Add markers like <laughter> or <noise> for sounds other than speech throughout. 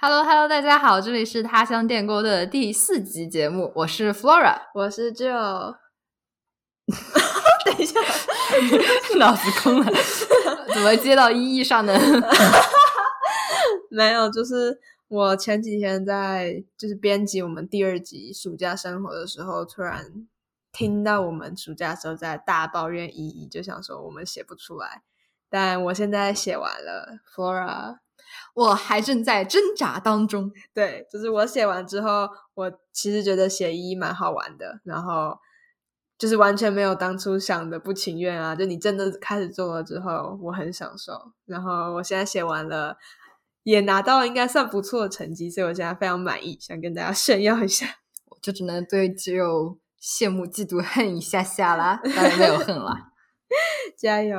Hello Hello，大家好，这里是他乡电锅的第四集节目，我是 Flora，我是 Joe。<laughs> 等一下，脑子空了，怎么接到意义上呢？<laughs> 没有，就是我前几天在就是编辑我们第二集暑假生活的时候，突然听到我们暑假时候在大抱怨意义，就想说我们写不出来，但我现在写完了，Flora。我还正在挣扎当中。<laughs> 对，就是我写完之后，我其实觉得写一蛮好玩的，然后就是完全没有当初想的不情愿啊。就你真的开始做了之后，我很享受。然后我现在写完了，也拿到应该算不错的成绩，所以我现在非常满意，想跟大家 <laughs> 炫耀一下。我就只能对只有羡慕、嫉妒、恨一下下啦，当然没有恨了。<laughs> 加油！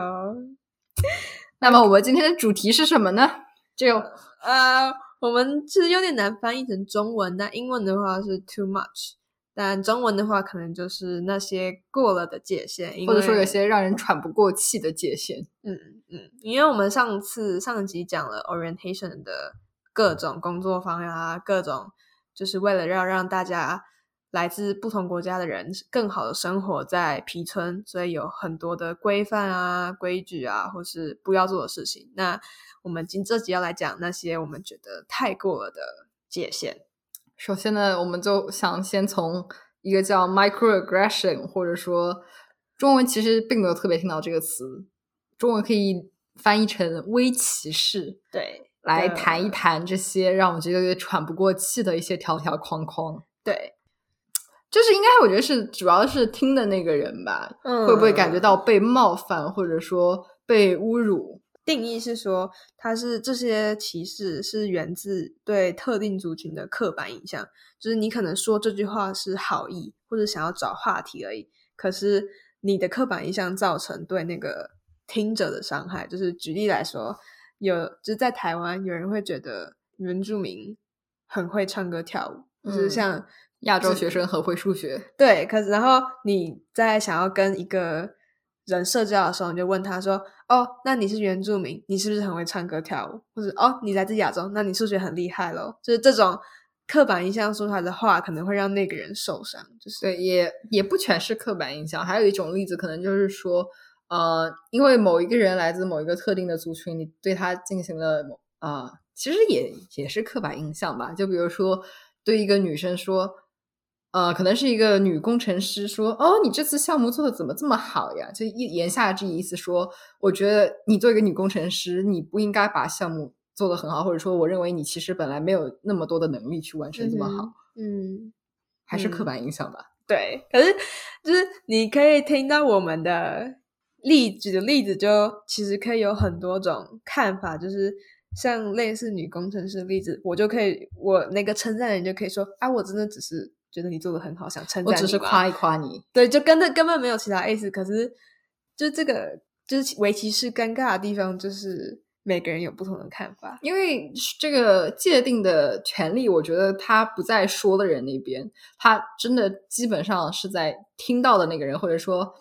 那么我们今天的主题是什么呢？就呃，我们其实有点难翻译成中文，那英文的话是 too much，但中文的话可能就是那些过了的界限，或者说有些让人喘不过气的界限。嗯嗯，因为我们上次上集讲了 orientation 的各种工作方啊，各种就是为了要让大家来自不同国家的人更好的生活在皮村，所以有很多的规范啊、规矩啊，或是不要做的事情。那我们今这集要来讲那些我们觉得太过了的界限。首先呢，我们就想先从一个叫 microaggression，或者说中文其实并没有特别听到这个词，中文可以翻译成微歧视。对，来谈一谈这些让我觉得有点喘不过气的一些条条框框。对，就是应该我觉得是主要是听的那个人吧，会不会感觉到被冒犯，或者说被侮辱？定义是说，它是这些歧视是源自对特定族群的刻板印象，就是你可能说这句话是好意或者想要找话题而已，可是你的刻板印象造成对那个听者的伤害。就是举例来说，有就是在台湾有人会觉得原住民很会唱歌跳舞，就是像亚洲学生很会数学，对。可是然后你在想要跟一个人社交的时候，你就问他说：“哦，那你是原住民，你是不是很会唱歌跳舞？或者哦，你来自亚洲，那你数学很厉害喽？”就是这种刻板印象说出来的话，可能会让那个人受伤。就是对，也也不全是刻板印象，还有一种例子，可能就是说，呃，因为某一个人来自某一个特定的族群，你对他进行了某啊，其实也也是刻板印象吧。就比如说，对一个女生说。呃，可能是一个女工程师说：“哦，你这次项目做的怎么这么好呀？”就一言下之意思说，我觉得你做一个女工程师，你不应该把项目做得很好，或者说，我认为你其实本来没有那么多的能力去完成这么好。嗯，还是刻板印象吧。对，可是就是你可以听到我们的例举的例子，就其实可以有很多种看法，就是像类似女工程师的例子，我就可以，我那个称赞人就可以说：“啊，我真的只是。”觉得你做的很好，想称赞你。我只是夸一夸你，对，就根本根本没有其他意思。可是，就这个就是围棋是尴尬的地方，就是每个人有不同的看法。因为这个界定的权利，我觉得他不在说的人那边，他真的基本上是在听到的那个人，或者说，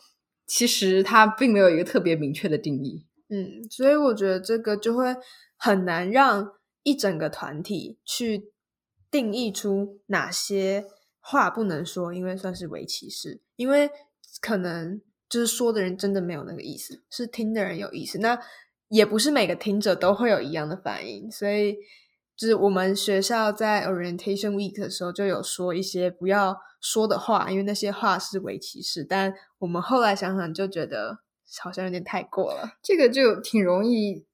其实他并没有一个特别明确的定义。嗯，所以我觉得这个就会很难让一整个团体去定义出哪些。话不能说，因为算是围棋式，因为可能就是说的人真的没有那个意思，是听的人有意思。那也不是每个听者都会有一样的反应，所以就是我们学校在 orientation week 的时候就有说一些不要说的话，因为那些话是围棋式。但我们后来想想就觉得好像有点太过了，这个就挺容易。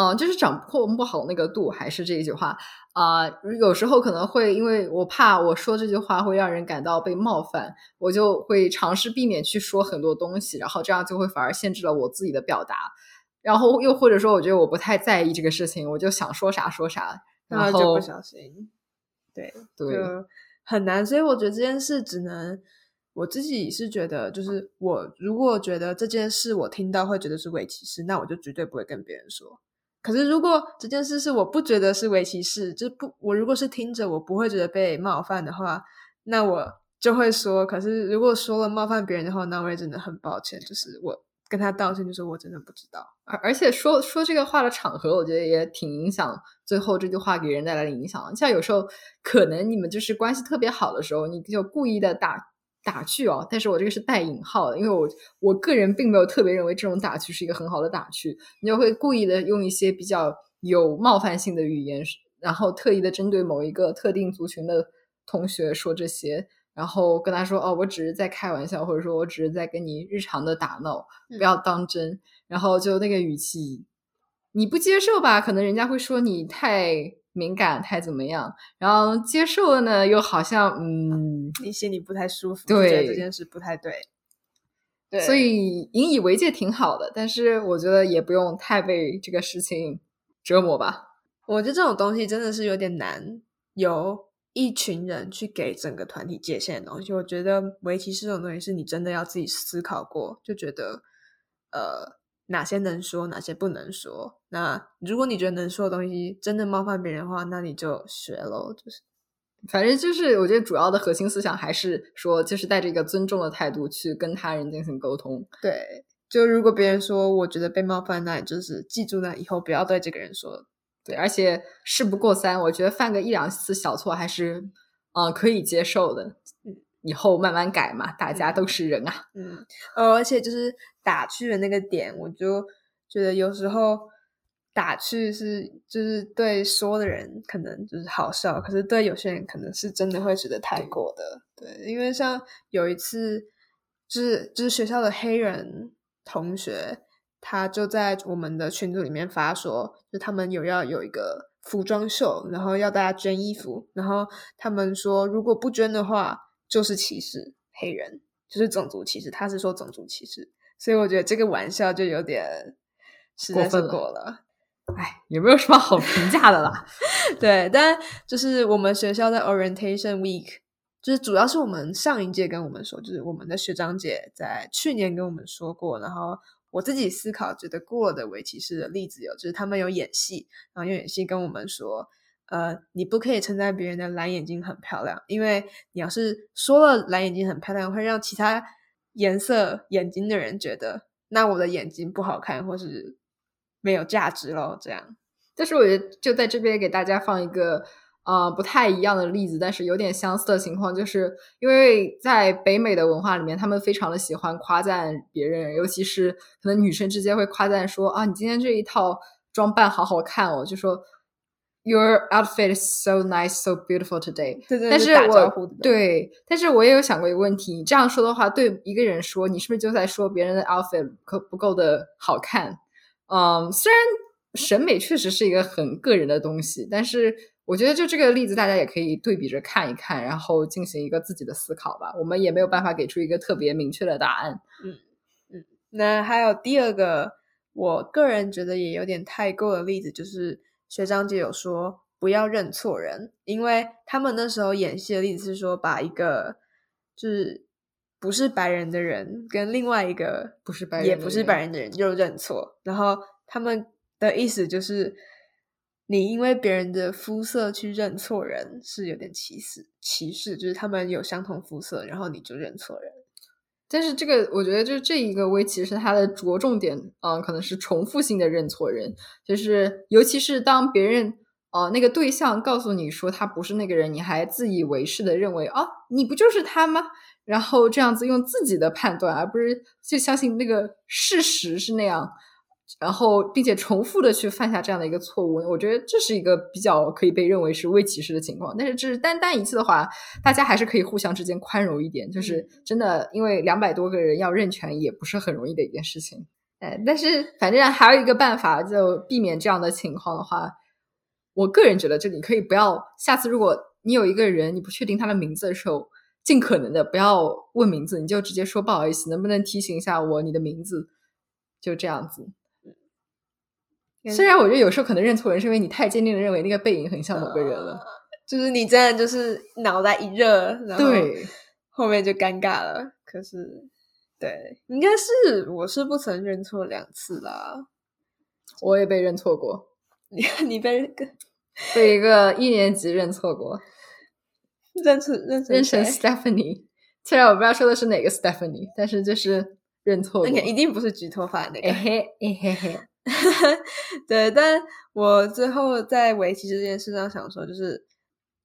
嗯，就是掌控不好那个度，还是这一句话啊？有时候可能会因为我怕我说这句话会让人感到被冒犯，我就会尝试避免去说很多东西，然后这样就会反而限制了我自己的表达。然后又或者说，我觉得我不太在意这个事情，我就想说啥说啥，然后就不小心，对对，很难。所以我觉得这件事只能我自己是觉得，就是我如果觉得这件事我听到会觉得是伪歧视，那我就绝对不会跟别人说。可是，如果这件事是我不觉得是围棋事，就不我如果是听着，我不会觉得被冒犯的话，那我就会说。可是，如果说了冒犯别人的话，那我也真的很抱歉，就是我跟他道歉，就是我真的不知道。而而且说说这个话的场合，我觉得也挺影响最后这句话给人带来的影响。像有时候可能你们就是关系特别好的时候，你就故意的打打趣哦，但是我这个是带引号的，因为我我个人并没有特别认为这种打趣是一个很好的打趣，你就会故意的用一些比较有冒犯性的语言，然后特意的针对某一个特定族群的同学说这些。然后跟他说：“哦，我只是在开玩笑，或者说我只是在跟你日常的打闹，不要当真。”然后就那个语气，你不接受吧？可能人家会说你太敏感，太怎么样？然后接受了呢，又好像嗯，你心里不太舒服，对这件事不太对。对，所以引以为戒挺好的，但是我觉得也不用太被这个事情折磨吧。我觉得这种东西真的是有点难由。一群人去给整个团体界限的东西，我觉得围棋是这种东西，是你真的要自己思考过，就觉得呃哪些能说，哪些不能说。那如果你觉得能说的东西真的冒犯别人的话，那你就学喽。就是，反正就是我觉得主要的核心思想还是说，就是带着一个尊重的态度去跟他人进行沟通。对，就如果别人说我觉得被冒犯，那你就是记住那以后不要对这个人说。对，而且事不过三，我觉得犯个一两次小错还是，呃，可以接受的。嗯，以后慢慢改嘛，大家都是人啊。嗯，呃，而且就是打趣的那个点，我就觉得有时候打趣是就是对说的人可能就是好笑，可是对有些人可能是真的会觉得太过的。对，因为像有一次，就是就是学校的黑人同学。他就在我们的群组里面发说，就他们有要有一个服装秀，然后要大家捐衣服，然后他们说如果不捐的话，就是歧视黑人，就是种族歧视。他是说种族歧视，所以我觉得这个玩笑就有点过分了。哎，也没有什么好评价的啦？<laughs> 对，但就是我们学校的 Orientation Week，就是主要是我们上一届跟我们说，就是我们的学长姐在去年跟我们说过，然后。我自己思考觉得过的围棋式的例子有，就是他们有演戏，然后用演戏跟我们说，呃，你不可以称赞别人的蓝眼睛很漂亮，因为你要是说了蓝眼睛很漂亮，会让其他颜色眼睛的人觉得，那我的眼睛不好看或是没有价值咯。这样，但是我觉得就在这边给大家放一个。啊，不太一样的例子，但是有点相似的情况，就是因为在北美的文化里面，他们非常的喜欢夸赞别人，尤其是可能女生之间会夸赞说啊，你今天这一套装扮好好看哦，就说 Your outfit is so nice, so beautiful today。对对，但是我对，但是我也有想过一个问题，你这样说的话，对一个人说，你是不是就在说别人的 outfit 可不够的好看？嗯，虽然审美确实是一个很个人的东西，但是。我觉得就这个例子，大家也可以对比着看一看，然后进行一个自己的思考吧。我们也没有办法给出一个特别明确的答案。嗯嗯。那还有第二个，我个人觉得也有点太够的例子，就是学长姐有说不要认错人，因为他们那时候演戏的例子是说把一个就是不是白人的人跟另外一个不是白人也不是白人的人就认错，然后他们的意思就是。你因为别人的肤色去认错人是有点歧视，歧视就是他们有相同肤色，然后你就认错人。但是这个我觉得就是这一个围棋是它的着重点，嗯，可能是重复性的认错人，就是尤其是当别人呃那个对象告诉你说他不是那个人，你还自以为是的认为啊你不就是他吗？然后这样子用自己的判断，而不是就相信那个事实是那样。然后，并且重复的去犯下这样的一个错误，我觉得这是一个比较可以被认为是未歧视的情况。但是，这是单单一次的话，大家还是可以互相之间宽容一点。就是真的，因为两百多个人要认全也不是很容易的一件事情。哎，但是反正还有一个办法，就避免这样的情况的话，我个人觉得，这里可以不要下次如果你有一个人你不确定他的名字的时候，尽可能的不要问名字，你就直接说不好意思，能不能提醒一下我你的名字？就这样子。虽然我觉得有时候可能认错人是因为你太坚定的认为那个背影很像某个人了，就是你真的就是脑袋一热，然后后面就尴尬了。可是，对，应该是我是不曾认错两次啦，我也被认错过。你你被 <laughs> 被一个一年级认错过，认错认认成 Stephanie。虽然我不知道说的是哪个 Stephanie，但是就是。认错过，那个一定不是举头发的那个。哎嘿哎嘿嘿，<laughs> 对，但我最后在围棋这件事上想说，就是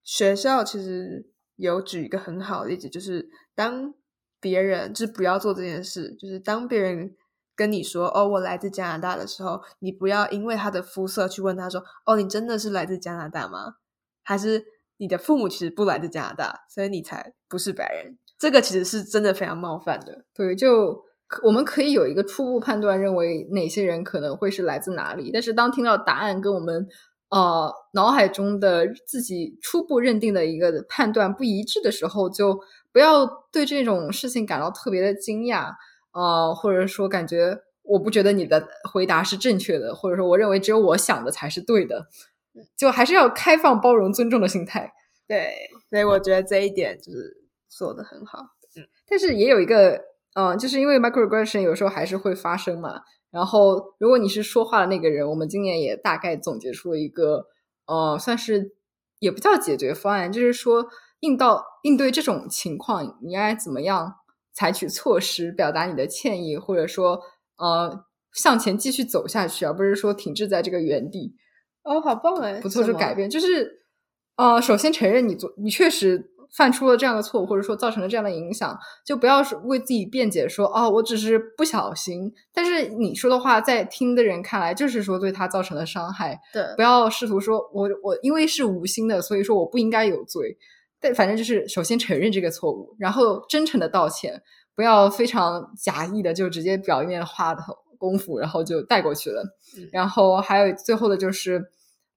学校其实有举一个很好的例子，就是当别人就是不要做这件事，就是当别人跟你说“哦，我来自加拿大”的时候，你不要因为他的肤色去问他说“哦，你真的是来自加拿大吗？还是你的父母其实不来自加拿大，所以你才不是白人？”这个其实是真的非常冒犯的。对，就我们可以有一个初步判断，认为哪些人可能会是来自哪里，但是当听到答案跟我们呃脑海中的自己初步认定的一个判断不一致的时候，就不要对这种事情感到特别的惊讶，呃，或者说感觉我不觉得你的回答是正确的，或者说我认为只有我想的才是对的，就还是要开放、包容、尊重的心态。对，所以我觉得这一点就是做的很好。嗯但是也有一个，嗯、就是因为 microaggression 有时候还是会发生嘛。然后，如果你是说话的那个人，我们今年也大概总结出了一个，呃，算是也不叫解决方案，就是说应到应对这种情况，你应该怎么样采取措施，表达你的歉意，或者说呃向前继续走下去，而不是说停滞在这个原地。哦，好棒哎！不做出改变，就是呃，首先承认你做你确实犯出了这样的错误，或者说造成了这样的影响，就不要是为自己辩解说哦，我只是不小心。但是你说的话，在听的人看来，就是说对他造成了伤害，对不要试图说我我因为是无心的，所以说我不应该有罪。但反正就是首先承认这个错误，然后真诚的道歉，不要非常假意的就直接表面化的功夫，然后就带过去了。嗯然后还有最后的就是，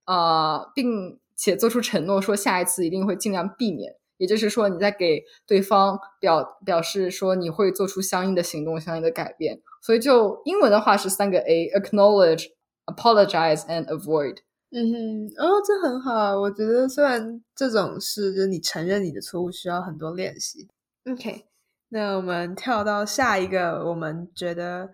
呃，并且做出承诺，说下一次一定会尽量避免。也就是说，你在给对方表表示说你会做出相应的行动、相应的改变。所以就英文的话是三个 A：acknowledge、apologize and avoid。嗯哼，哦，这很好。我觉得虽然这种事就是你承认你的错误需要很多练习。OK，那我们跳到下一个，我们觉得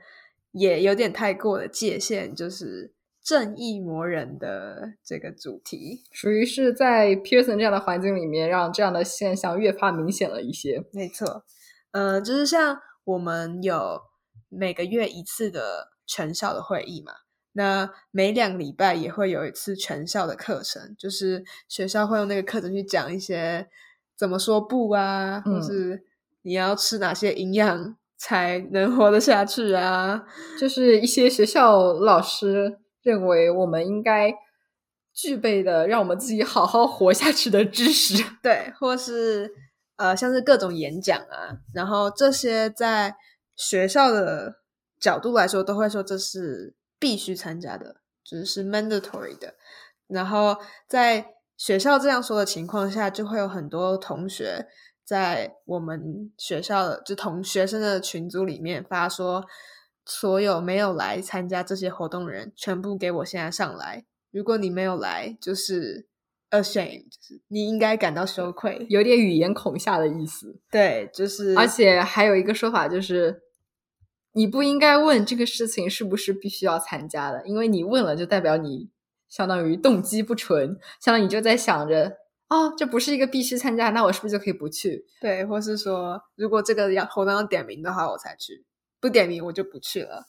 也有点太过的界限，就是正义魔人的这个主题。属于是在 Pearson 这样的环境里面，让这样的现象越发明显了一些。没错，呃，就是像我们有每个月一次的全校的会议嘛，那每两个礼拜也会有一次全校的课程，就是学校会用那个课程去讲一些怎么说不啊，或嗯是你要吃哪些营养才能活得下去啊，就是一些学校老师认为我们应该具备的，让我们自己好好活下去的知识。<laughs> 对，或是呃，像是各种演讲啊，然后这些在学校的角度来说，都会说这是必须参加的，就是是 mandatory 的。然后在学校这样说的情况下，就会有很多同学在我们学校的就同学生的群组里面发说，所有没有来参加这些活动的人，全部给我现在上来。如果你没有来，就是 ashamed，就是你应该感到羞愧。有点语言恐吓的意思。对，就是而且还有一个说法就是，你不应该问这个事情是不是必须要参加的，因为你问了就代表你相当于动机不纯，相当于你就在想着，哦，这不是一个必须参加，那我是不是就可以不去？对，或是说，如果这个要活动要点名的话，我才去；不点名我就不去了。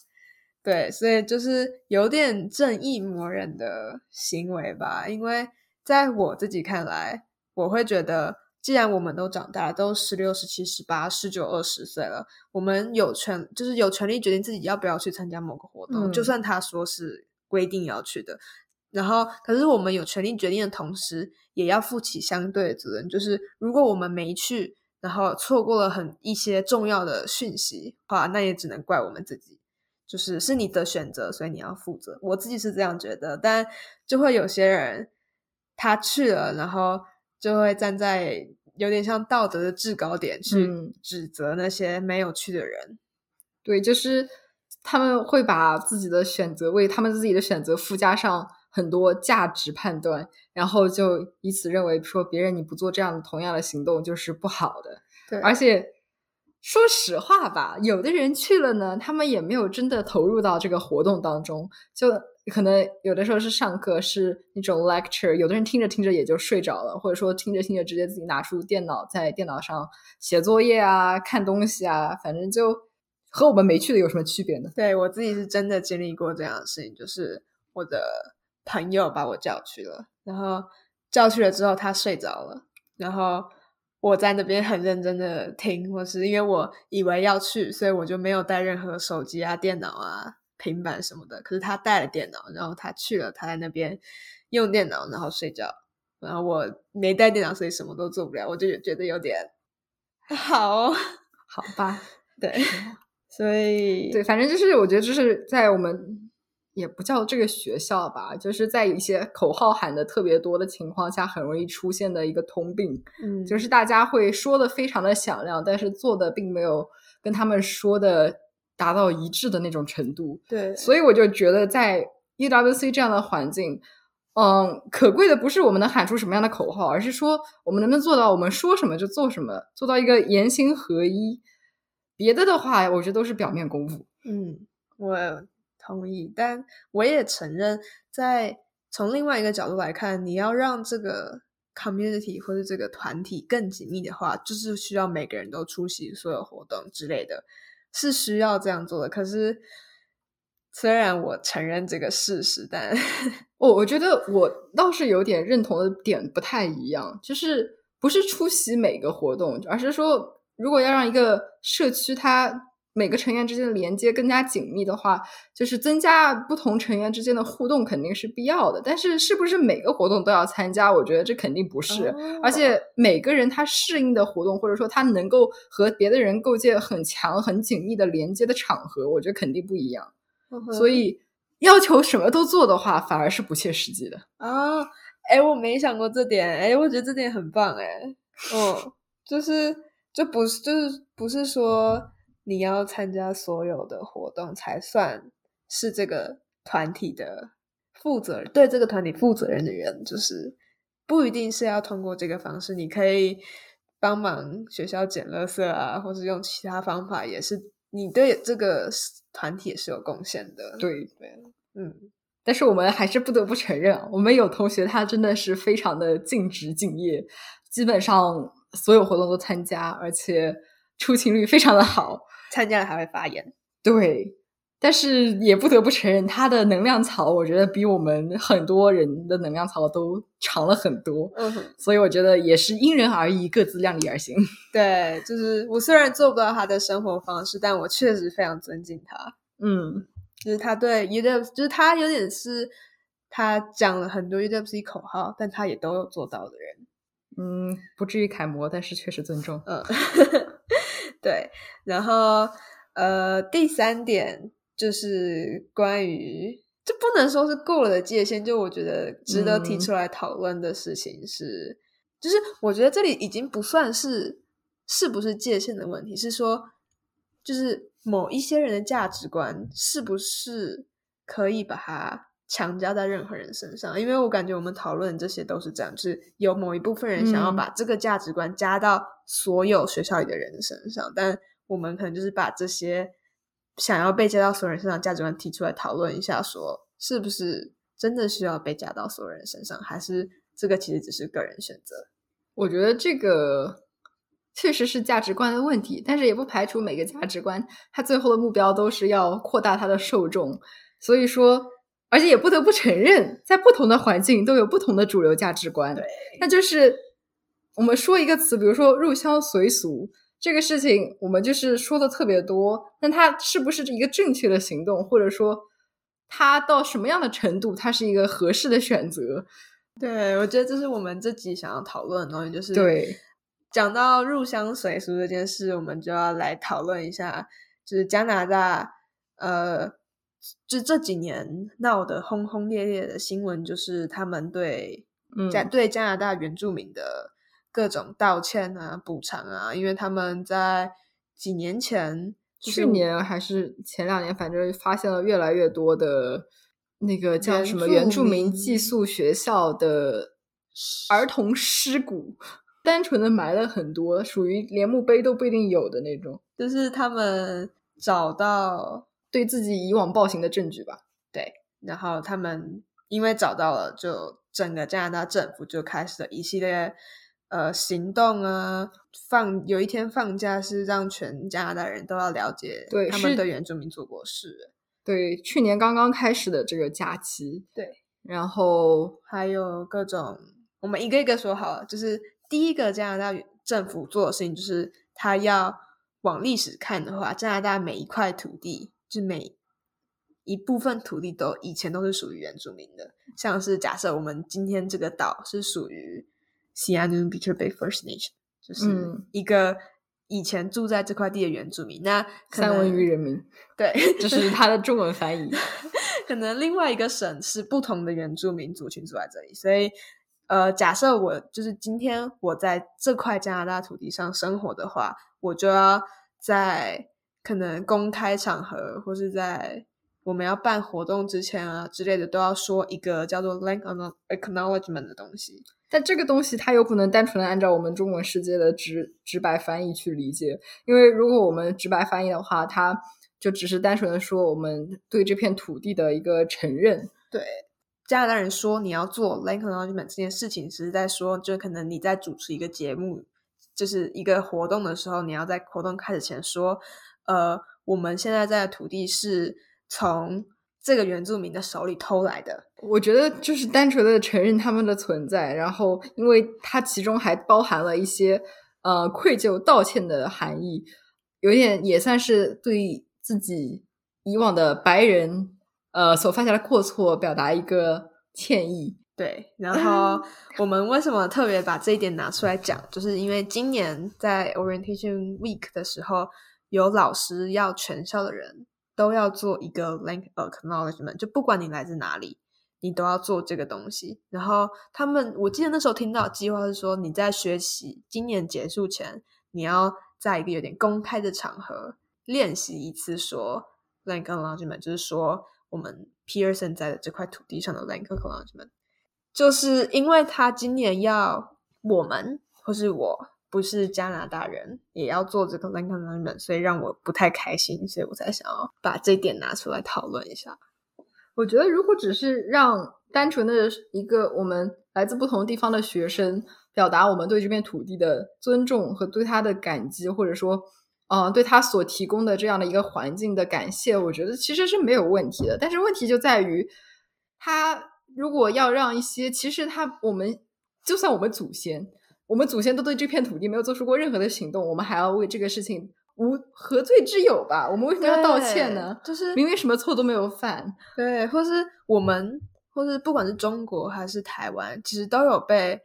对，所以就是有点正义魔人的行为吧。因为在我自己看来，我会觉得，既然我们都长大，都十六、十七、十八、十九、二十岁了，我们有权，就是有权利决定自己要不要去参加某个活动，就嗯算他说是规定要去的。然后，可是我们有权利决定的同时，也要负起相对的责任。就是如果我们没去，然后错过了很一些重要的讯息，话那也只能怪我们自己。就是是你的选择，所以你要负责。我自己是这样觉得，但就会有些人他去了，然后就会站在有点像道德的制高点去嗯指责那些没有去的人。对，就是他们会把自己的选择为他们自己的选择附加上很多价值判断，然后就以此认为说别人你不做这样同样的行动就是不好的。对而且说实话吧，有的人去了呢，他们也没有真的投入到这个活动当中，就可能有的时候是上课是那种 lecture，有的人听着听着也就睡着了，或者说听着听着直接自己拿出电脑在电脑上写作业啊、看东西啊，反正就和我们没去的有什么区别呢？对我自己是真的经历过这样的事情，就是我的朋友把我叫去了，然后叫去了之后他睡着了，然后我在那边很认真的听，或是因为我以为要去，所以我就没有带任何手机啊、电脑啊、平板什么的。可是他带了电脑，然后他去了，他在那边用电脑，然后睡觉，然后我没带电脑，所以什么都做不了，我就觉得有点好，好吧，对。所以，对，反正就是我觉得，就是在我们也不叫这个学校吧，就是在一些口号喊的特别多的情况下，很容易出现的一个通病，嗯，就是大家会说的非常的响亮，但是做的并没有跟他们说的达到一致的那种程度。对，所以我就觉得在 EWC 这样的环境，嗯，可贵的不是我们能喊出什么样的口号，而是说我们能不能做到我们说什么就做什么，做到一个言行合一。别的的话，我觉得都是表面功夫。嗯，我同意，但我也承认，在从另外一个角度来看，你要让这个 community 或者这个团体更紧密的话，就是需要每个人都出席所有活动之类的，是需要这样做的。可是，虽然我承认这个事实，但 <laughs> 我我觉得我倒是有点认同的点不太一样，就是不是出席每个活动，而是说。如果要让一个社区它每个成员之间的连接更加紧密的话，就是增加不同成员之间的互动肯定是必要的。但是，是不是每个活动都要参加？我觉得这肯定不是。而且，每个人他适应的活动，或者说他能够和别的人构建很强、很紧密的连接的场合，我觉得肯定不一样。所以，要求什么都做的话，反而是不切实际的啊！哎，我没想过这点。哎，我觉得这点很棒。哎，哦，就是。就不是，就是不是说你要参加所有的活动才算是这个团体的负责人，对这个团体负责任的人，就是不一定是要通过这个方式，你可以帮忙学校捡垃圾啊，或者用其他方法，也是你对这个团体也是有贡献的。对对，嗯，但是我们还是不得不承认，我们有同学他真的是非常的尽职敬业，基本上。所有活动都参加，而且出勤率非常的好，参加了还会发言。对，但是也不得不承认，他的能量槽，我觉得比我们很多人的能量槽都长了很多。嗯，所以我觉得也是因人而异，各自量力而行。<laughs> 对，就是我虽然做不到他的生活方式，但我确实非常尊敬他。嗯，就是他对 U W，就是他有点是他讲了很多 U W C 口号，但他也都有做到的人。嗯，不至于楷模，但是确实尊重。嗯，<laughs> 对。然后，呃，第三点就是关于，这不能说是过了的界限，就我觉得值得提出来讨论的事情是，就是我觉得这里已经不算是是不是界限的问题，是说，就是某一些人的价值观是不是可以把它。强加在任何人身上，因为我感觉我们讨论这些都是这样，就是有某一部分人想要把这个价值观加到所有学校里的人身上，但我们可能就是把这些想要被加到所有人身上价值观提出来讨论一下，说是不是真的需要被加到所有人身上，还是这个其实只是个人选择？我觉得这个确实是价值观的问题，但是也不排除每个价值观它最后的目标都是要扩大它的受众，所以说。而且也不得不承认，在不同的环境都有不同的主流价值观。对，那就是我们说一个词，比如说入乡随俗这个事情，我们就是说的特别多。但它是不是一个正确的行动，或者说它到什么样的程度，它是一个合适的选择？对，我觉得这是我们这集想要讨论的东西。就是对，讲到入乡随俗这件事，我们就要来讨论一下，就是加拿大，呃。就这几年闹得轰轰烈烈的新闻，就是他们对加对加拿大原住民的各种道歉啊、补偿啊，因为他们在几年前，去年还是前两年，反正发现了越来越多的那个叫什么原住民寄宿学校的儿童尸骨，单纯的埋了很多，属于连墓碑都不一定有的那种，就是他们找到。对自己以往暴行的证据吧，对，然后他们因为找到了，就整个加拿大政府就开始了一系列呃行动啊，放有一天放假是让全加拿大人都要了解对他们的原住民做过的事，对，去年刚刚开始的这个假期，对，然后还有各种我们一个一个说好了，就是第一个加拿大政府做的事情就是他要往历史看的话，加拿大每一块土地就每一部分土地都以前都是属于原住民的，像是假设我们今天这个岛是属于 Sianu Beecher Bay First Nation，就是嗯一个以前住在这块地的原住民。那可三文鱼人民，对，<laughs> 就是它的中文翻译。<laughs> 可能另外一个省是不同的原住民族群住在这里，所以呃，假设我就是今天我在这块加拿大土地上生活的话，我就要在可能公开场合或是在我们要办活动之前啊之类的，都要说一个叫做 land acknowledgement 的东西。但这个东西它有不能单纯的按照我们中文世界的直直白翻译去理解，因为如果我们直白翻译的话，它就只是单纯的说我们对这片土地的一个承认。对，加拿大人说你要做 land acknowledgement 这件事情，只是在说，就可能你在主持一个节目，就是一个活动的时候，你要在活动开始前说，呃，我们现在在的土地是从这个原住民的手里偷来的。我觉得就是单纯的承认他们的存在，然后因为它其中还包含了一些呃愧疚、道歉的含义，有点也算是对自己以往的白人呃所犯下的过错表达一个歉意。对，然后 <laughs> 我们为什么特别把这一点拿出来讲，就是因为今年在 Orientation Week 的时候，有老师要全校的人都要做一个 Link Acknowledgement，就不管你来自哪里，你都要做这个东西。然后他们，我记得那时候听到计划是说，你在学习今年结束前，你要在一个有点公开的场合练习一次说 Link Acknowledgement，就是说我们 Pearson 在的这块土地上的 Link Acknowledgement。就是因为他今年要我们或是我不是加拿大人，也要做这个所以让我不太开心，所以我才想要把这点拿出来讨论一下。我觉得，如果只是让单纯的一个我们来自不同地方的学生表达我们对这片土地的尊重和对他的感激，或者说，嗯、对他所提供的这样的一个环境的感谢，我觉得其实是没有问题的。但是问题就在于，他如果要让一些，其实他我们就算我们祖先，我们祖先都对这片土地没有做出过任何的行动，我们还要为这个事情无何罪之有吧？我们为什么要道歉呢？就是明明什么错都没有犯。对，或是我们，或是不管是中国还是台湾，其实都有被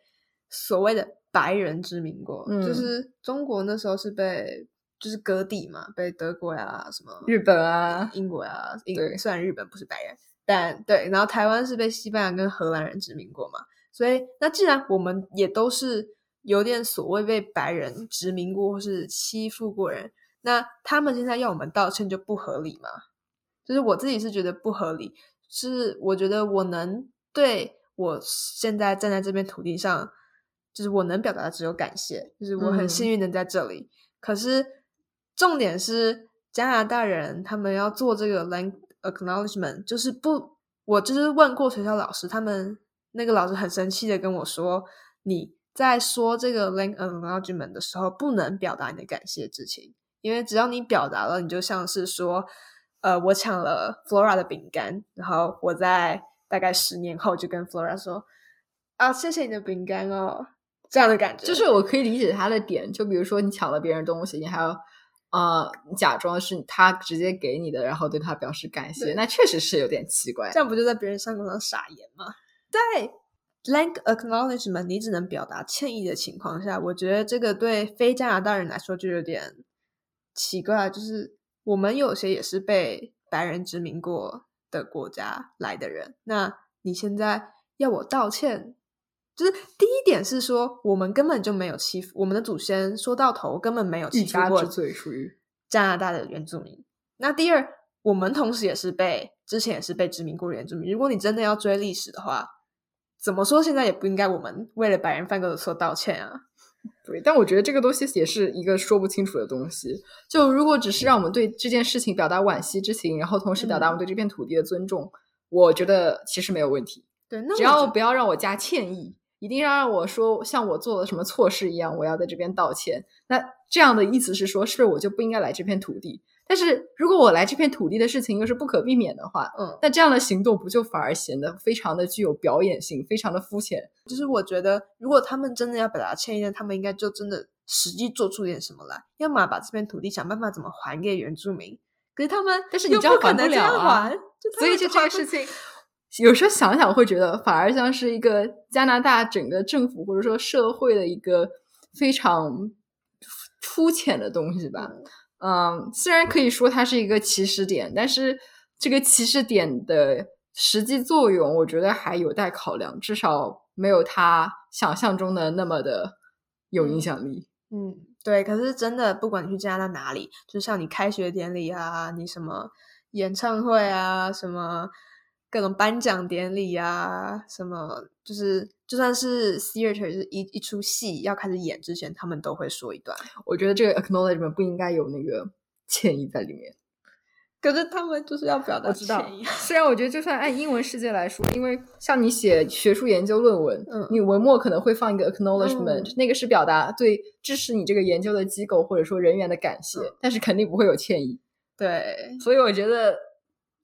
所谓的白人殖民过。嗯就是中国那时候是被就是割地嘛，被德国呀、什么日本啊，英国呀，虽然日本不是白人，但对，然后台湾是被西班牙跟荷兰人殖民过嘛，所以那既然我们也都是有点所谓被白人殖民过或是欺负过人，那他们现在要我们道歉就不合理嘛？就是我自己是觉得不合理，是我觉得我能对我现在站在这片土地上，就是我能表达的只有感谢，就是我很嗯幸运能在这里。可是重点是加拿大人他们要做这个 land acknowledgement，就是不，我就是问过学校老师，他们那个老师很生气的跟我说，你在说这个 link acknowledgement 的时候，不能表达你的感谢之情，因为只要你表达了，你就像是说，呃，我抢了 Flora 的饼干，然后我在大概十年后就跟 Flora 说，啊，谢谢你的饼干哦，这样的感觉，就是我可以理解他的点，就比如说你抢了别人东西，你还要呃假装是他直接给你的，然后对他表示感谢，那确实是有点奇怪这。样不就在别人伤口上撒盐吗？在 blank acknowledgement 你只能表达歉意的情况下，我觉得这个对非加拿大人来说就有点奇怪。就是我们有些也是被白人殖民过的国家来的人，那你现在要我道歉？就是第一点是说，我们根本就没有欺负我们的祖先，说到头根本没有欺负过欲加之罪属于加拿大的原住民。那第二，我们同时也是被之前也是被殖民过的原住民。如果你真的要追历史的话，怎么说现在也不应该我们为了白人犯过的错道歉啊。对，但我觉得这个东西也是一个说不清楚的东西。就如果只是让我们对这件事情表达惋惜之情，然后同时表达我们对这片土地的尊重，我觉得其实没有问题。对，那只要不要让我加歉意，一定要让我说像我做了什么错事一样，我要在这边道歉。那这样的意思是说，是不是我就不应该来这片土地？但是如果我来这片土地的事情又是不可避免的话，嗯，那这样的行动不就反而显得非常的具有表演性，非常的肤浅？就是我觉得，如果他们真的要表达歉意，那他们应该就真的实际做出点什么来，要么把这片土地想办法怎么还给原住民。可是他们，但是你知道还不了啊，所以就这个事情，有时候想想会觉得，反而像是一个加拿大整个政府或者说社会的一个非常肤浅的东西吧。嗯，虽然可以说它是一个起始点，但是这个起始点的实际作用，我觉得还有待考量。至少没有他想象中的那么的有影响力。嗯，对。可是真的，不管你去加拿大哪里，就像你开学典礼啊，你什么演唱会啊，什么。各种颁奖典礼啊，什么就是就算是 theater 是一一出戏要开始演之前，他们都会说一段。我觉得这个 acknowledgement 不应该有那个歉意在里面，可是他们就是要表达歉意。虽然我觉得就算按英文世界来说，因为像你写学术研究论文，嗯，你文末可能会放一个 acknowledgement，那个是表达对支持你这个研究的机构或者说人员的感谢，但是肯定不会有歉意。对，所以我觉得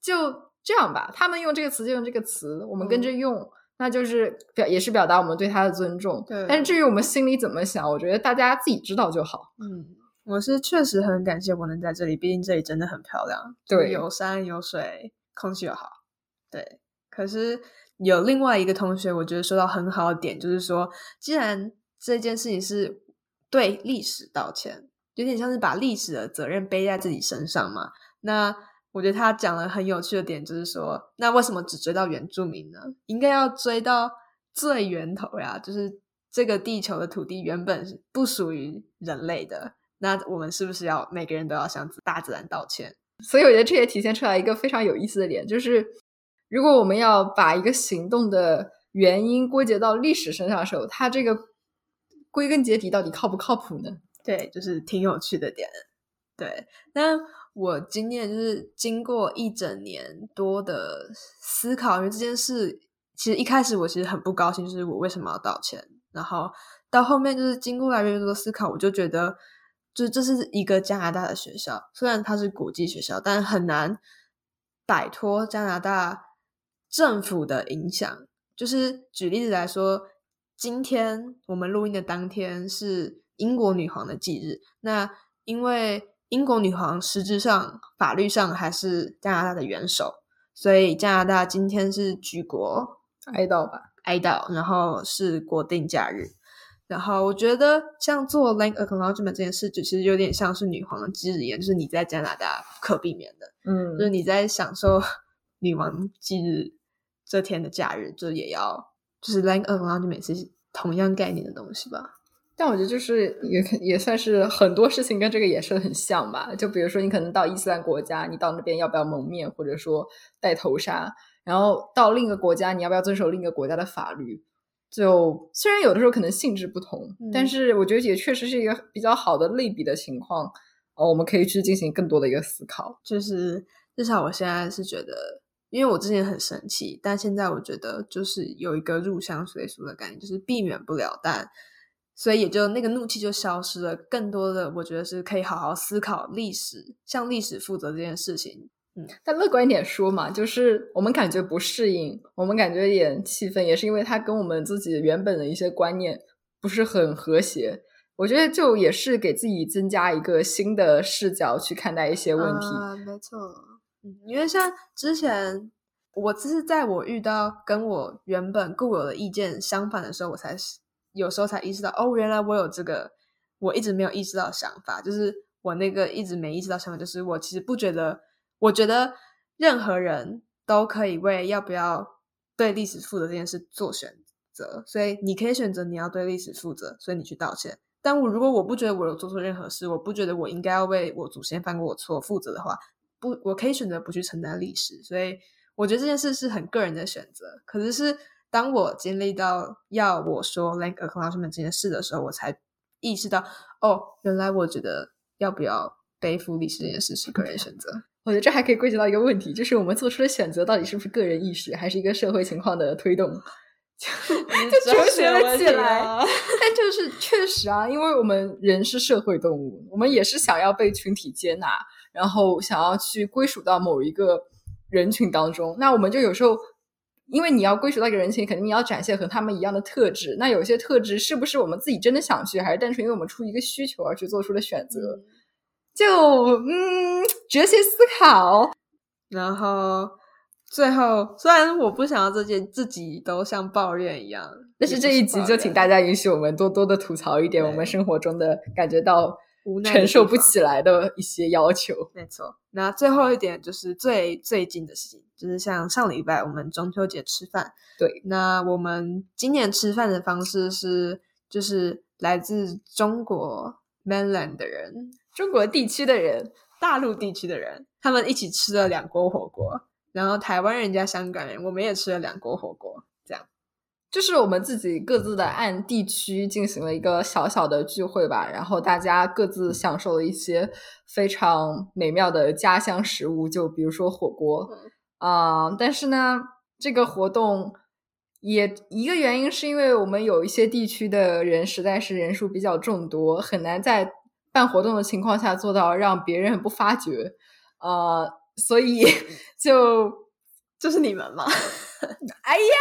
就。这样吧，他们用这个词就用这个词，我们跟着用，那就是表也是表达我们对他的尊重。对，但是至于我们心里怎么想，我觉得大家自己知道就好。嗯，我是确实很感谢我能在这里，毕竟这里真的很漂亮，对，有山有水，空气又好。对，可是有另外一个同学，我觉得说到很好的点，就是说，既然这件事情是对历史道歉，有点像是把历史的责任背在自己身上嘛，那。我觉得他讲了很有趣的点，就是说，那为什么只追到原住民呢？应该要追到最源头呀，就是这个地球的土地原本是不属于人类的。那我们是不是要每个人都要向大自然道歉？所以我觉得这也体现出来一个非常有意思的点，就是如果我们要把一个行动的原因归结到历史身上的时候，它这个归根结底到底靠不靠谱呢？对，就是挺有趣的点。对，那。我今年就是经过一整年多的思考，因为这件事其实一开始我其实很不高兴，就是我为什么要道歉。然后到后面就是经过越来越多思考，我就觉得，就这是一个加拿大的学校，虽然它是国际学校，但很难摆脱加拿大政府的影响。就是举例子来说，今天我们录音的当天是英国女皇的忌日，那因为。英国女皇实质上、法律上还是加拿大的元首，所以加拿大今天是举国哀悼吧，哀悼，然后是国定假日。然后我觉得像做 land acknowledgement 这件事，就其实有点像是女皇的忌日言，就是你在加拿大不可避免的，嗯，就是你在享受 <laughs> 女王忌日这天的假日，就也要就是 land acknowledgement 是同样概念的东西吧。但我觉得就是也也算是很多事情跟这个也是很像吧。就比如说，你可能到伊斯兰国家，你到那边要不要蒙面，或者说戴头纱？然后到另一个国家，你要不要遵守另一个国家的法律？就虽然有的时候可能性质不同，但是我觉得也确实是一个比较好的类比的情况。哦，我们可以去进行更多的一个思考。就是至少我现在是觉得，因为我之前很生气，但现在我觉得就是有一个入乡随俗的感觉，就是避免不了，但。所以也就那个怒气就消失了，更多的我觉得是可以好好思考历史，向历史负责这件事情。嗯，但乐观一点说嘛，就是我们感觉不适应，我们感觉有点气愤，也是因为它跟我们自己原本的一些观念不是很和谐。我觉得就也是给自己增加一个新的视角去看待一些问题。啊没错，嗯，因为像之前我只是在我遇到跟我原本固有的意见相反的时候，我才是。有时候才意识到，哦，原来我有这个我一直没有意识到想法，就是我那个一直没意识到想法，就是我其实不觉得，我觉得任何人都可以为要不要对历史负责这件事做选择，所以你可以选择你要对历史负责，所以你去道歉。但我如果我不觉得我有做错任何事，我不觉得我应该要为我祖先犯过我错负责的话，不，我可以选择不去承担历史。所以我觉得这件事是很个人的选择，可是是。当我经历到要我说 like acknowledgement 这件事的时候，我才意识到，哦，原来我觉得要不要背负历史这件事是个人选择。我觉得这还可以归结到一个问题，就是我们做出的选择到底是不是个人意识，还是一个社会情况的推动？<laughs> 就哲学了起来。<laughs> 但就是确实啊，因为我们人是社会动物，我们也是想要被群体接纳，然后想要去归属到某一个人群当中。那我们就有时候，因为你要归属到一个人群，肯定你要展现和他们一样的特质。那有些特质是不是我们自己真的想去，还是单纯因为我们出于一个需求而去做出的选择？就嗯，哲学思考，然后。最后，虽然我不想要这件自己都像抱怨一样，但是这一集就请大家允许我们多多的吐槽一点我们生活中的感觉到承受不起来的一些要求。没错，那最后一点就是最最近的事情，就是像上礼拜我们中秋节吃饭，对，那我们今年吃饭的方式是，就是来自中国 mainland 的人，中国地区的人，大陆地区的人，他们一起吃了两锅火锅。然后台湾人加香港人，我们也吃了两锅火锅，就是我们自己各自的按地区进行了一个小小的聚会吧。然后大家各自享受了一些非常美妙的家乡食物，就比如说火锅啊。但是呢，这个活动也一个原因是因为我们有一些地区的人实在是人数比较众多，很难在办活动的情况下做到让别人不发觉啊。所以 <laughs> 就就是你们嘛，<laughs> 哎呀，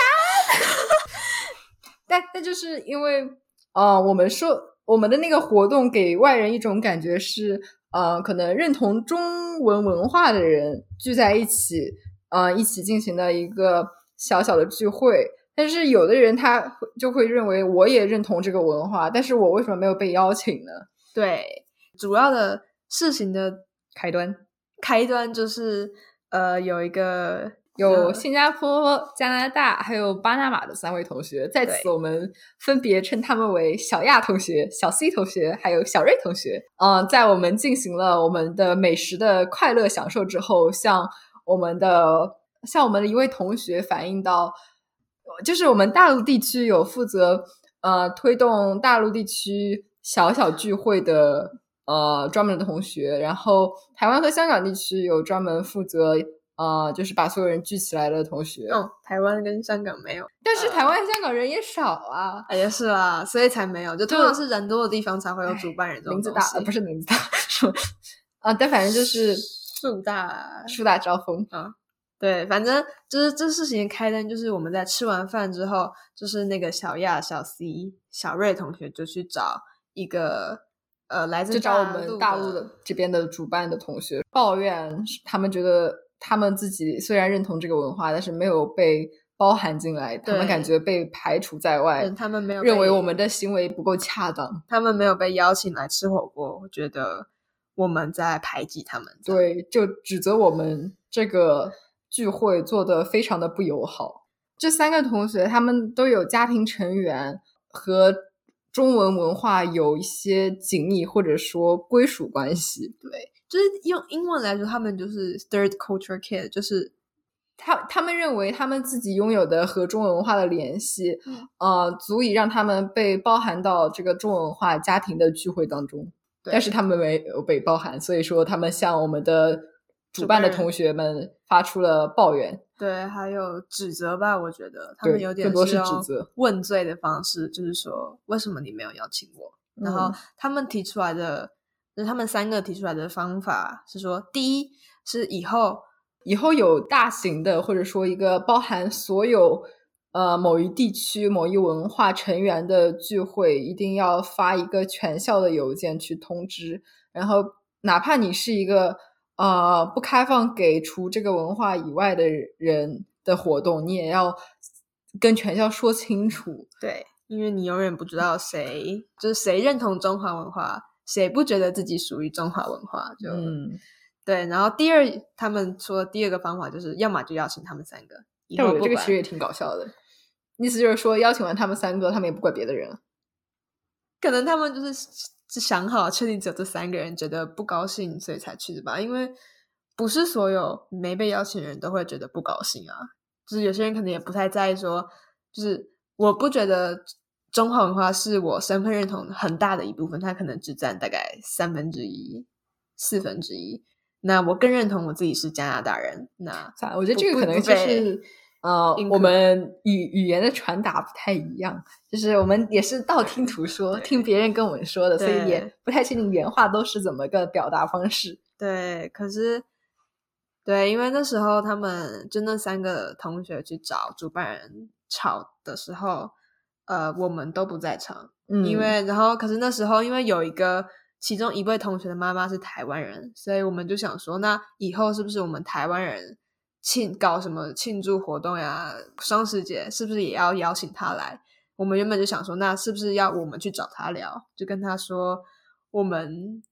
<laughs> 但但就是因为呃，我们说我们的那个活动给外人一种感觉是呃，可能认同中文文化的人聚在一起呃，一起进行的一个小小的聚会。但是有的人他就会认为我也认同这个文化，但是我为什么没有被邀请呢？对，主要的事情的开端。开端就是呃，有一个有新加坡、加拿大还有巴拿马的三位同学，在此我们分别称他们为小亚同学、小 C 同学还有小瑞同学。嗯，在我们进行了我们的美食的快乐享受之后，向我们的向我们的一位同学反映到，就是我们大陆地区有负责呃推动大陆地区小小聚会的。呃，专门的同学，然后台湾和香港地区有专门负责，呃，就是把所有人聚起来的同学。嗯，台湾跟香港没有，但是台湾、香港人也少啊，也是啊，所以才没有。就通常是人多的地方才会有主办人。名字大，不是名字大，<laughs> 啊，但反正就是树大树大招风啊。对，反正就是这事情开灯，就是我们在吃完饭之后，就是那个小亚、小 C、小瑞同学就去找一个。呃，来自就找我们大陆的这边的主办的同学抱怨，他们觉得他们自己虽然认同这个文化，但是没有被包含进来，他们感觉被排除在外，他们没有认为我们的行为不够恰当，他们没有被邀请来吃火锅，我觉得我们在排挤他们，对，就指责我们这个聚会做的非常的不友好。这三个同学他们都有家庭成员和。中文文化有一些紧密或者说归属关系，对，就是用英文来说，他们就是 third culture kid，就是他他们认为他们自己拥有的和中文文化的联系，呃，足以让他们被包含到这个中文文化家庭的聚会当中，但是他们没有被包含，所以说他们向我们的主办的同学们发出了抱怨。对，还有指责吧，我觉得他们有点多是指责、问罪的方式，就是说为什么你没有邀请我？然后他们提出来的，就是他们三个提出来的方法是说，第一是以后以后有大型的，或者说一个包含所有呃某一地区、某一文化成员的聚会，一定要发一个全校的邮件去通知，然后哪怕你是一个。呃，不开放给除这个文化以外的人的活动，你也要跟全校说清楚。对，因为你永远不知道谁就是谁认同中华文化，谁不觉得自己属于中华文化。就对。然后第二，他们说第二个方法就是，要么就邀请他们三个。但我觉得这个其实也挺搞笑的，意思就是说，邀请完他们三个，他们也不怪别的人。可能他们就是。是想好确定只有这三个人觉得不高兴，所以才去的吧？因为不是所有没被邀请的人都会觉得不高兴啊。就是有些人可能也不太在意，说就是我不觉得中华文化是我身份认同很大的一部分，它可能只占大概三分之一、四分之一。那我更认同我自己是加拿大人。那我觉得这个可能就是呃我们语语言的传达不太一样，就是我们也是道听途说，听别人跟我们说的，所以也不太确定原话都是怎么个表达方式。对，可是对，因为那时候他们就那三个同学去找主办人吵的时候，呃，我们都不在场，嗯，因为然后可是那时候因为有一个其中一位同学的妈妈是台湾人，所以我们就想说，那以后是不是我们台湾人庆搞什么庆祝活动呀，双十节是不是也要邀请他来？我们原本就想说，那是不是要我们去找他聊，就跟他说我们。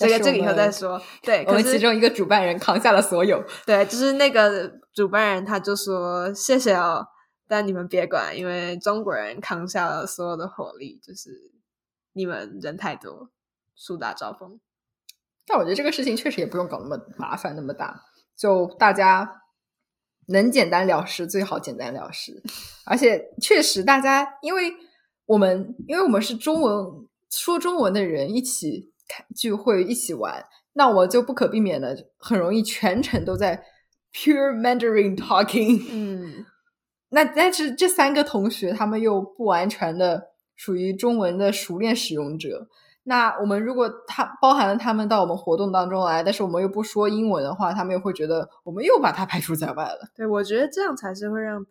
这个这个以后再们说，对，<laughs> 我们其中一个主办人扛下了所有。<laughs> 对，就是那个主办人他就说谢谢哦，但你们别管，因为中国人扛下了所有的火力，就是你们人太多，树大招风。但我觉得这个事情确实也不用搞那么麻烦那么大，就大家能简单了事最好简单了事，而且确实大家因为我们因为我们是中文说中文的人一起开聚会一起玩，那我就不可避免的很容易全程都在 pure Mandarin talking，嗯，那但是这三个同学他们又不完全的属于中文的熟练使用者。那我们如果他包含了他们到我们活动当中来，但是我们又不说英文的话，他们又会觉得我们又把他排除在外了。对，我觉得这样才是会让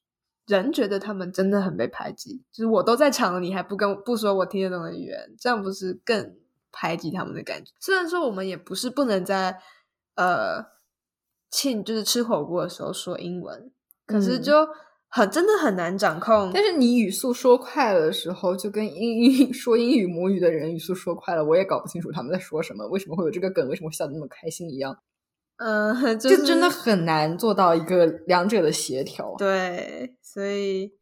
人觉得他们真的很被排挤。就是我都在场了，你还不跟不说我听得懂的语言，这样不是更排挤他们的感觉？虽然说我们也不是不能在呃庆就是吃火锅的时候说英文，可是嗯就很真的很难掌控。但是你语速说快了的时候，就跟英英 <laughs> 说英语母语的人语速说快了，我也搞不清楚他们在说什么，为什么会有这个梗，为什么会笑得那么开心一样，嗯、呃，<laughs> 就就是真的很难做到一个两者的协调。对，所以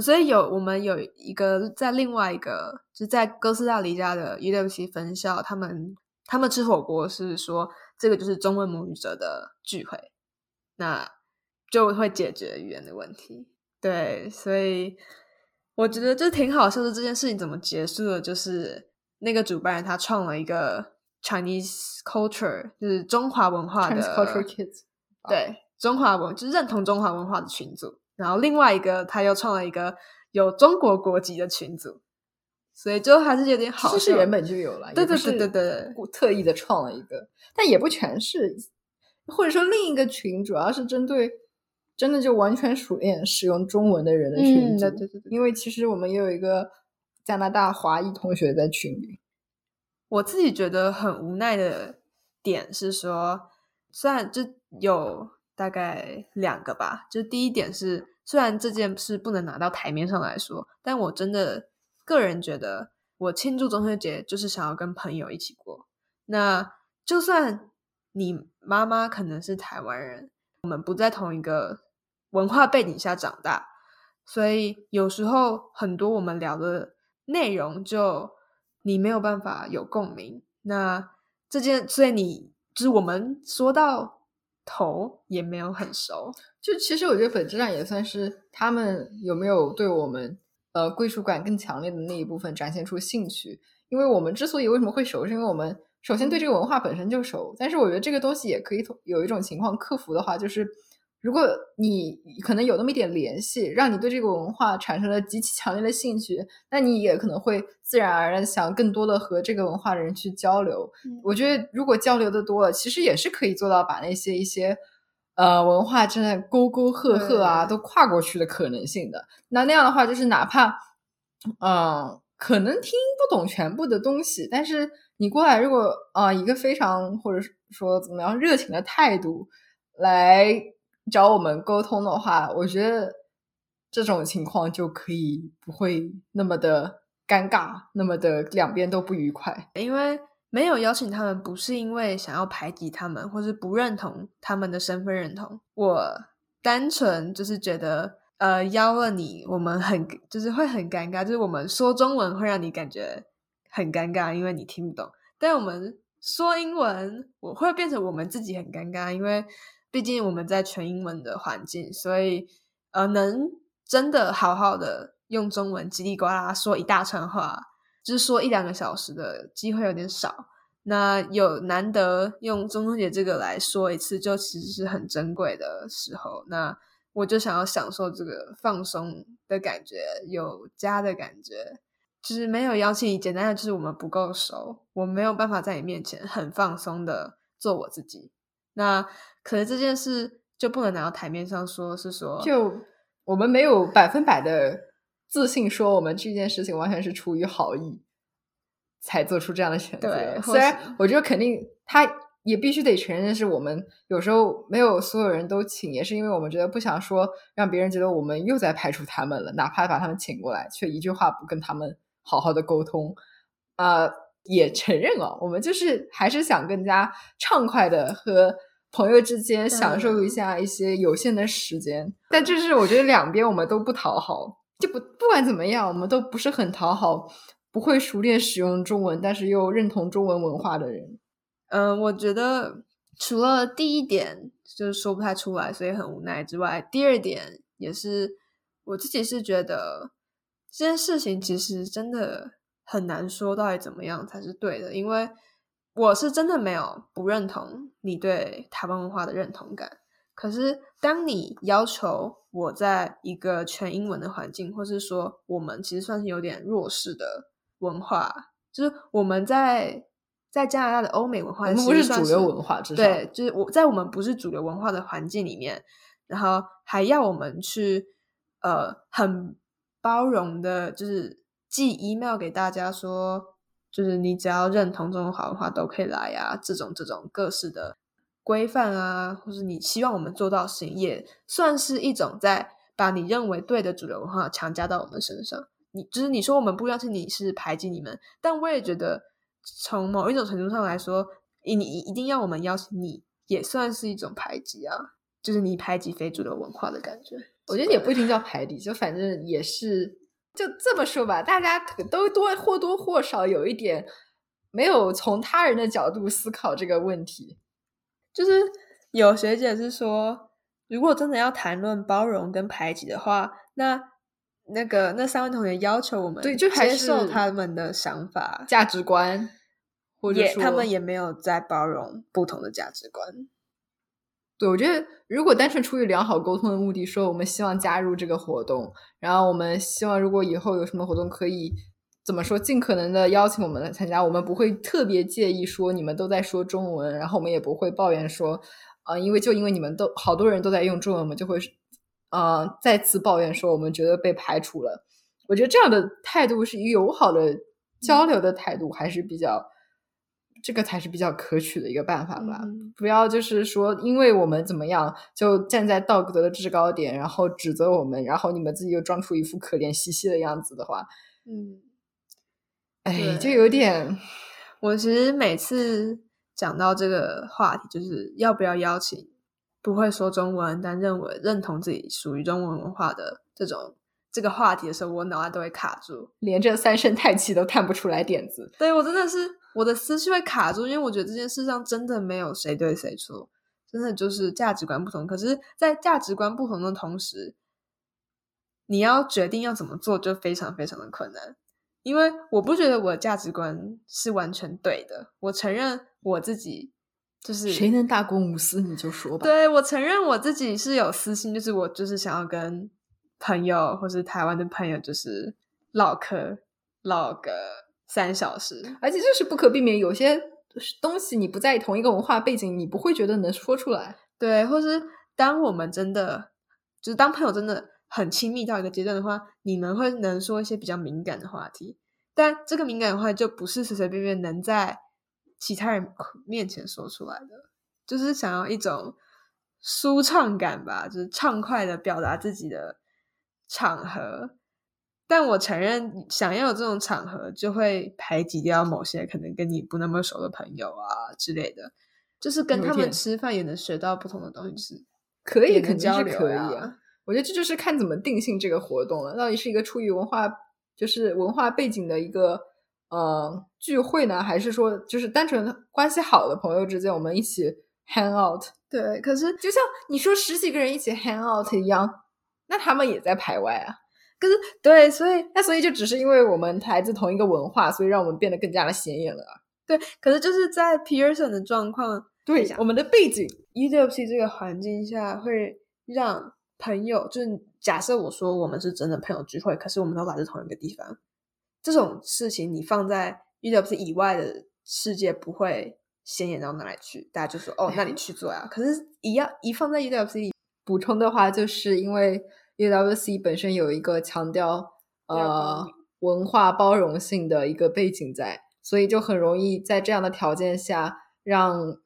所以有我们有一个在另外一个就是在哥斯达黎加的 UWC 分校，他们他们吃火锅是说这个就是中文母语者的聚会，那就会解决语言的问题。对，所以我觉得就挺好笑的。这件事情怎么结束的？就是那个主办人他创了一个 Chinese culture，就是中华文化的 Chinese culture kids，对中华文就是认同中华文化的群组，然后另外一个他又创了一个有中国国籍的群组，所以就还是有点好笑。其实是原本就有了，对对对对对故特意的创了一个，但也不全是，或者说另一个群主要是针对真的就完全熟练使用中文的人的群嗯，组，对对对对。因为其实我们也有一个加拿大华裔同学在群里，我自己觉得很无奈的点是说，虽然就有大概两个吧，就第一点是，虽然这件事不能拿到台面上来说，但我真的个人觉得，我庆祝中秋节就是想要跟朋友一起过。那就算你妈妈可能是台湾人，我们不在同一个文化背景下长大，所以有时候很多我们聊的内容就你没有办法有共鸣。那这件，所以你就是我们说到头也没有很熟。就其实我觉得本质上也算是他们有没有对我们呃归属感更强烈的那一部分展现出兴趣。因为我们之所以为什么会熟，是因为我们首先对这个文化本身就熟，但是我觉得这个东西也可以有一种情况克服的话，就是如果你可能有那么一点联系，让你对这个文化产生了极其强烈的兴趣，那你也可能会自然而然想更多的和这个文化的人去交流。嗯我觉得如果交流的多了，其实也是可以做到把那些一些呃文化真的沟沟壑壑啊都跨过去的可能性的。那那样的话，就是哪怕嗯。可能听不懂全部的东西，但是你过来，如果啊、呃、一个非常或者说怎么样热情的态度来找我们沟通的话，我觉得这种情况就可以不会那么的尴尬，那么的两边都不愉快。因为没有邀请他们，不是因为想要排挤他们，或是不认同他们的身份认同，我单纯就是觉得。呃，邀了你，我们很就是会很尴尬，就是我们说中文会让你感觉很尴尬，因为你听不懂；但我们说英文，我会变成我们自己很尴尬，因为毕竟我们在全英文的环境，所以呃，能真的好好的用中文叽里呱啦说一大串话，就是说一两个小时的机会有点少。那有难得用中秋节这个来说一次，就其实是很珍贵的时候。那我就想要享受这个放松的感觉，有家的感觉。就是没有邀请你，简单的就是我们不够熟，我没有办法在你面前很放松的做我自己。那可是这件事就不能拿到台面上说，是说就我们没有百分百的自信，说我们这件事情完全是出于好意才做出这样的选择。虽然我觉得肯定他也必须得承认，是我们有时候没有所有人都请，也是因为我们觉得不想说让别人觉得我们又在排除他们了，哪怕把他们请过来，却一句话不跟他们好好的沟通，呃，也承认了，我们就是还是想更加畅快的和朋友之间享受一下一些有限的时间。但这是我觉得两边我们都不讨好，就不不管怎么样，我们都不是很讨好不会熟练使用中文，但是又认同中文文化的人。嗯，我觉得除了第一点就是说不太出来，所以很无奈之外，第二点也是我自己是觉得这件事情其实真的很难说到底怎么样才是对的，因为我是真的没有不认同你对台湾文化的认同感。可是当你要求我在一个全英文的环境，或是说我们其实算是有点弱势的文化，就是我们在在加拿大的欧美文化，我们不是主流文化，对，就是我在我们不是主流文化的环境里面，然后还要我们去呃很包容的，就是寄 email 给大家说，就是你只要认同中文好文化都可以来啊，这种这种各式的规范啊，或是你希望我们做到的事情，也算是一种在把你认为对的主流文化强加到我们身上。你就是你说我们不邀请你是排挤你们，但我也觉得从某一种程度上来说，你你一定要我们邀请你，也算是一种排挤啊，就是你排挤非主流文化的感觉。我觉得也不一定叫排挤，就反正也是就这么说吧，大家可都多或多或少有一点没有从他人的角度思考这个问题。就是有学姐是说，如果真的要谈论包容跟排挤的话，那那个那三位同学要求我们对就接受他们的想法，价值观，或者说也他们也没有在包容不同的价值观。对，我觉得如果单纯出于良好沟通的目的，说我们希望加入这个活动，然后我们希望如果以后有什么活动可以怎么说，尽可能的邀请我们来参加，我们不会特别介意说你们都在说中文，然后我们也不会抱怨说，呃，因为就因为你们都好多人都在用中文，我们就会呃再次抱怨说我们觉得被排除了。我觉得这样的态度是友好的交流的态度，还是比较。这个才是比较可取的一个办法吧。嗯不要就是说，因为我们怎么样，就站在道德的制高点，然后指责我们，然后你们自己又装出一副可怜兮兮的样子的话，嗯，哎，就有点我其实每次讲到这个话题，就是要不要邀请不会说中文但认为认同自己属于中文文化的这种这个话题的时候，我脑袋都会卡住。连这三声叹气都叹不出来点子。对我真的是我的思绪会卡住，因为我觉得这件事上真的没有谁对谁错，真的就是价值观不同。可是，在价值观不同的同时，你要决定要怎么做，就非常非常的困难。因为我不觉得我的价值观是完全对的，我承认我自己就是谁能大公无私，你就说吧。对我承认我自己是有私心，就是我就是想要跟朋友或是台湾的朋友就是唠嗑唠个三小时，而且就是不可避免，有些东西你不在同一个文化背景，你不会觉得能说出来。对，或是当我们真的就是当朋友真的很亲密到一个阶段的话，你们会能说一些比较敏感的话题，但这个敏感的话就不是随随便便能在其他人面前说出来的，就是想要一种舒畅感吧，就是畅快的表达自己的场合。但我承认，想要有这种场合，就会排挤掉某些可能跟你不那么熟的朋友啊之类的。就是跟他们吃饭也能学到不同的东西，就是可以，肯定是可以啊。我觉得这就是看怎么定性这个活动了，到底是一个出于文化，就是文化背景的一个呃聚会呢，还是说就是单纯关系好的朋友之间，我们一起 hang out？对。可是就像你说十几个人一起 hang out 一样，那他们也在排外啊。可是对，所以那所以就只是因为我们来自同一个文化，所以让我们变得更加的显眼了啊。对，可是就是在 Pearson 的状况，对下我们的背景，UWC 这个环境下，会让朋友，就是假设我说我们是真的朋友聚会，可是我们都来自同一个地方，这种事情你放在 UWC 以外的世界不会显眼到哪里去，大家就说哦，那你去做呀。可是，一样一放在 UWC 补充的话，就是因为 UWC 本身有一个强调呃文化包容性的一个背景在，所以就很容易在这样的条件下，让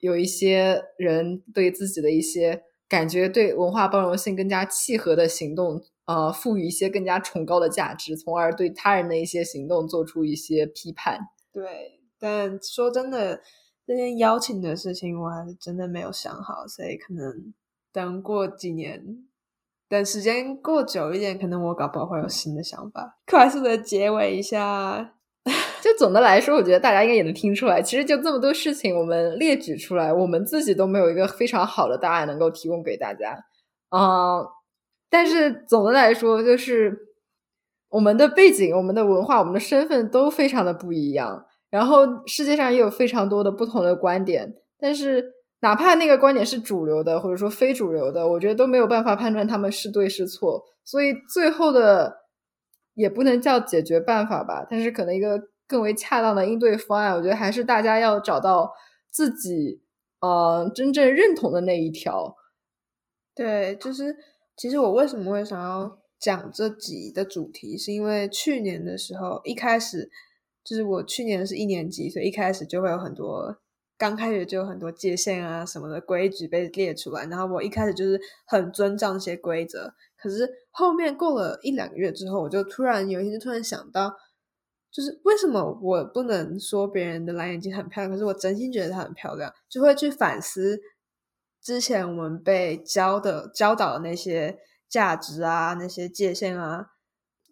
有一些人对自己的一些感觉对文化包容性更加契合的行动，呃，赋予一些更加崇高的价值，从而对他人的一些行动做出一些批判。对，但说真的，这件邀请的事情我还是真的没有想好，所以可能。等过几年，等时间过久一点，可能我搞不好会有新的想法。快速的结尾一下，<laughs> 就总的来说，我觉得大家应该也能听出来，其实就这么多事情，我们列举出来，我们自己都没有一个非常好的答案能够提供给大家。嗯，但是总的来说，就是我们的背景、我们的文化、我们的身份都非常的不一样。然后世界上也有非常多的不同的观点，但是。哪怕那个观点是主流的，或者说非主流的，我觉得都没有办法判断他们是对是错。所以最后的也不能叫解决办法吧，但是可能一个更为恰当的应对方案，我觉得还是大家要找到自己呃真正认同的那一条。对，就是其实我为什么会想要讲这集的主题，是因为去年的时候一开始就是我去年是一年级，所以一开始就会有很多。刚开始就有很多界限啊什么的规矩被列出来，然后我一开始就是很遵照那些规则。可是后面过了一两个月之后，我就突然有一天就突然想到，就是为什么我不能说别人的蓝眼睛很漂亮，可是我真心觉得它很漂亮，就会去反思之前我们被教的教导的那些价值啊、那些界限啊，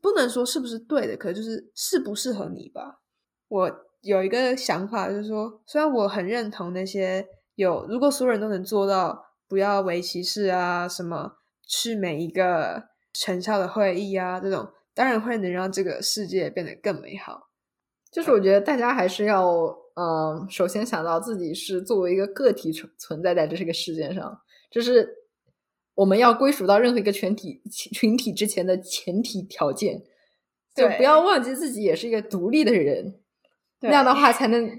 不能说是不是对的，可就是适不适合你吧，我。有一个想法，就是说，虽然我很认同那些有，如果所有人都能做到不要为歧视啊，什么去每一个成效的会议啊，这种当然会能让这个世界变得更美好。就是我觉得大家还是要，嗯，首先想到自己是作为一个个体存存在在这个世界上，这是我们要归属到任何一个群体群体之前的前提条件。就不要忘记自己也是一个独立的人。那样的话才能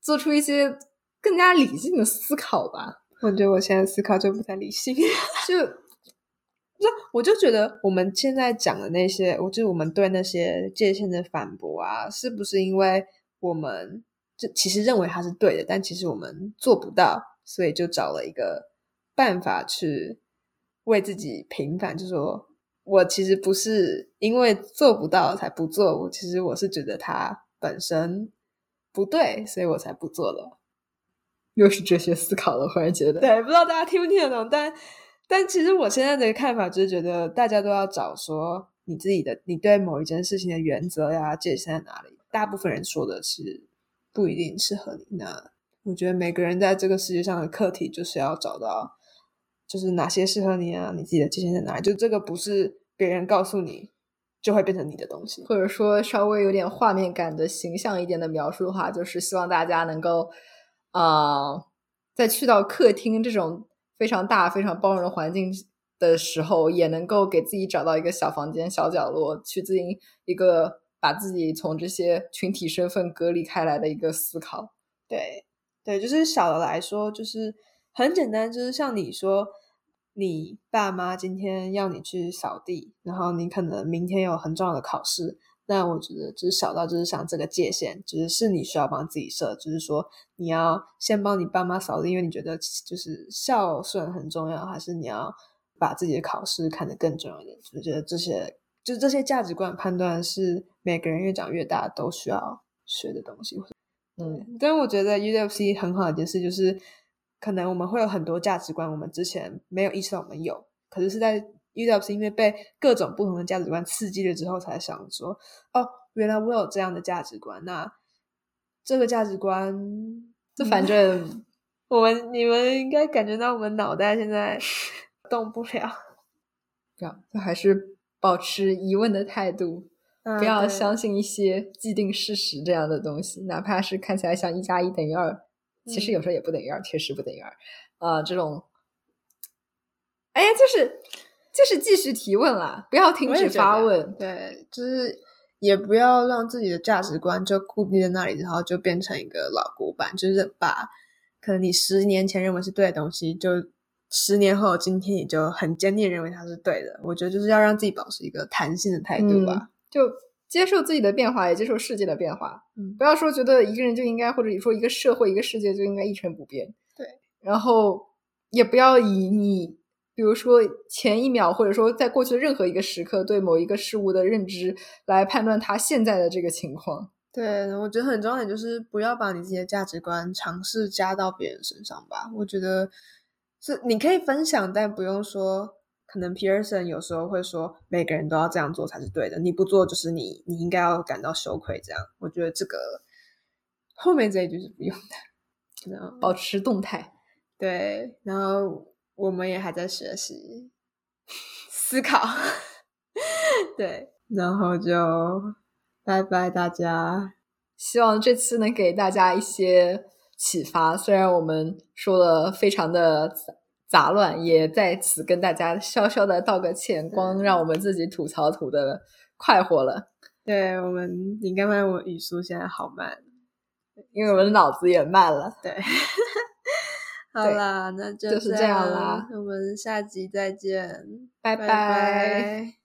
做出一些更加理性的思考吧。我觉得我现在思考就不太理性，<laughs> 就就我就觉得我们现在讲的那些，我就我们对那些界限的反驳啊，是不是因为我们就其实认为它是对的，但其实我们做不到，所以就找了一个办法去为自己平反，就说我其实不是因为做不到才不做，我其实我是觉得它。本身不对，所以我才不做了。又是哲学思考了，忽然觉得，对，不知道大家听不听得懂，但但其实我现在的看法就是觉得，大家都要找说你自己的，你对某一件事情的原则呀界限在哪里。大部分人说的是不一定适合你。那我觉得每个人在这个世界上的课题就是要找到，就是哪些适合你啊，你自己的界限在哪里。就这个不是别人告诉你。就会变成你的东西，或者说稍微有点画面感的形象一点的描述的话，就是希望大家能够，啊，在去到客厅这种非常大、非常包容的环境的时候，也能够给自己找到一个小房间、小角落，去进行一个把自己从这些群体身份隔离开来的一个思考。对，对，就是小的来说，就是很简单，就是像你说。你爸妈今天要你去扫地，然后你可能明天有很重要的考试，那我觉得就是小到就是想这个界限，就是是你需要帮自己设，就是说你要先帮你爸妈扫地，因为你觉得就是孝顺很重要，还是你要把自己的考试看得更重要一点？就觉得这些，就这些价值观判断是每个人越长越大都需要学的东西。嗯，但我觉得 UFC 很好的一件事就是。可能我们会有很多价值观，我们之前没有意识到我们有，可是是在遇到是因为被各种不同的价值观刺激了之后，才想说，哦，原来我有这样的价值观。那这个价值观，<laughs> 这反正我们你们应该感觉到我们脑袋现在 <laughs> 动不了，不要，就还是保持疑问的态度，不要相信一些既定事实这样的东西，哪怕是看起来像一加一等于二。其实有时候也不等于二，确实不等于二，啊，这种，哎呀，就是就是继续提问啦，不要停止发问。对，就是也不要让自己的价值观就固定在那里，然后就变成一个老古板，就是把可能你十年前认为是对的东西，就十年后今天你就很坚定认为它是对的。我觉得就是要让自己保持一个弹性的态度吧。就接受自己的变化，也接受世界的变化。嗯不要说觉得一个人就应该，或者说一个社会、一个世界就应该一成不变。对，然后也不要以你，比如说前一秒，或者说在过去的任何一个时刻对某一个事物的认知来判断他现在的这个情况。对，我觉得很重要的就是不要把你自己的价值观尝试加到别人身上吧。我觉得是你可以分享，但不用说。可能 Pearson 有时候会说，每个人都要这样做才是对的，你不做就是你，你应该要感到羞愧。这样，我觉得这个后面这一句是不用的。然后保持动态。对，然后我们也还在学习思考，<laughs> 对，然后就拜拜大家。希望这次能给大家一些启发。虽然我们说的非常的杂杂乱，也在此跟大家悄悄的道个歉，光让我们自己吐槽吐的快活了，对我们，你刚才我语速现在好慢。因为我们的脑子也慢了。对，<laughs> 好啦，那就就是这样啦我们下集再见，拜拜拜拜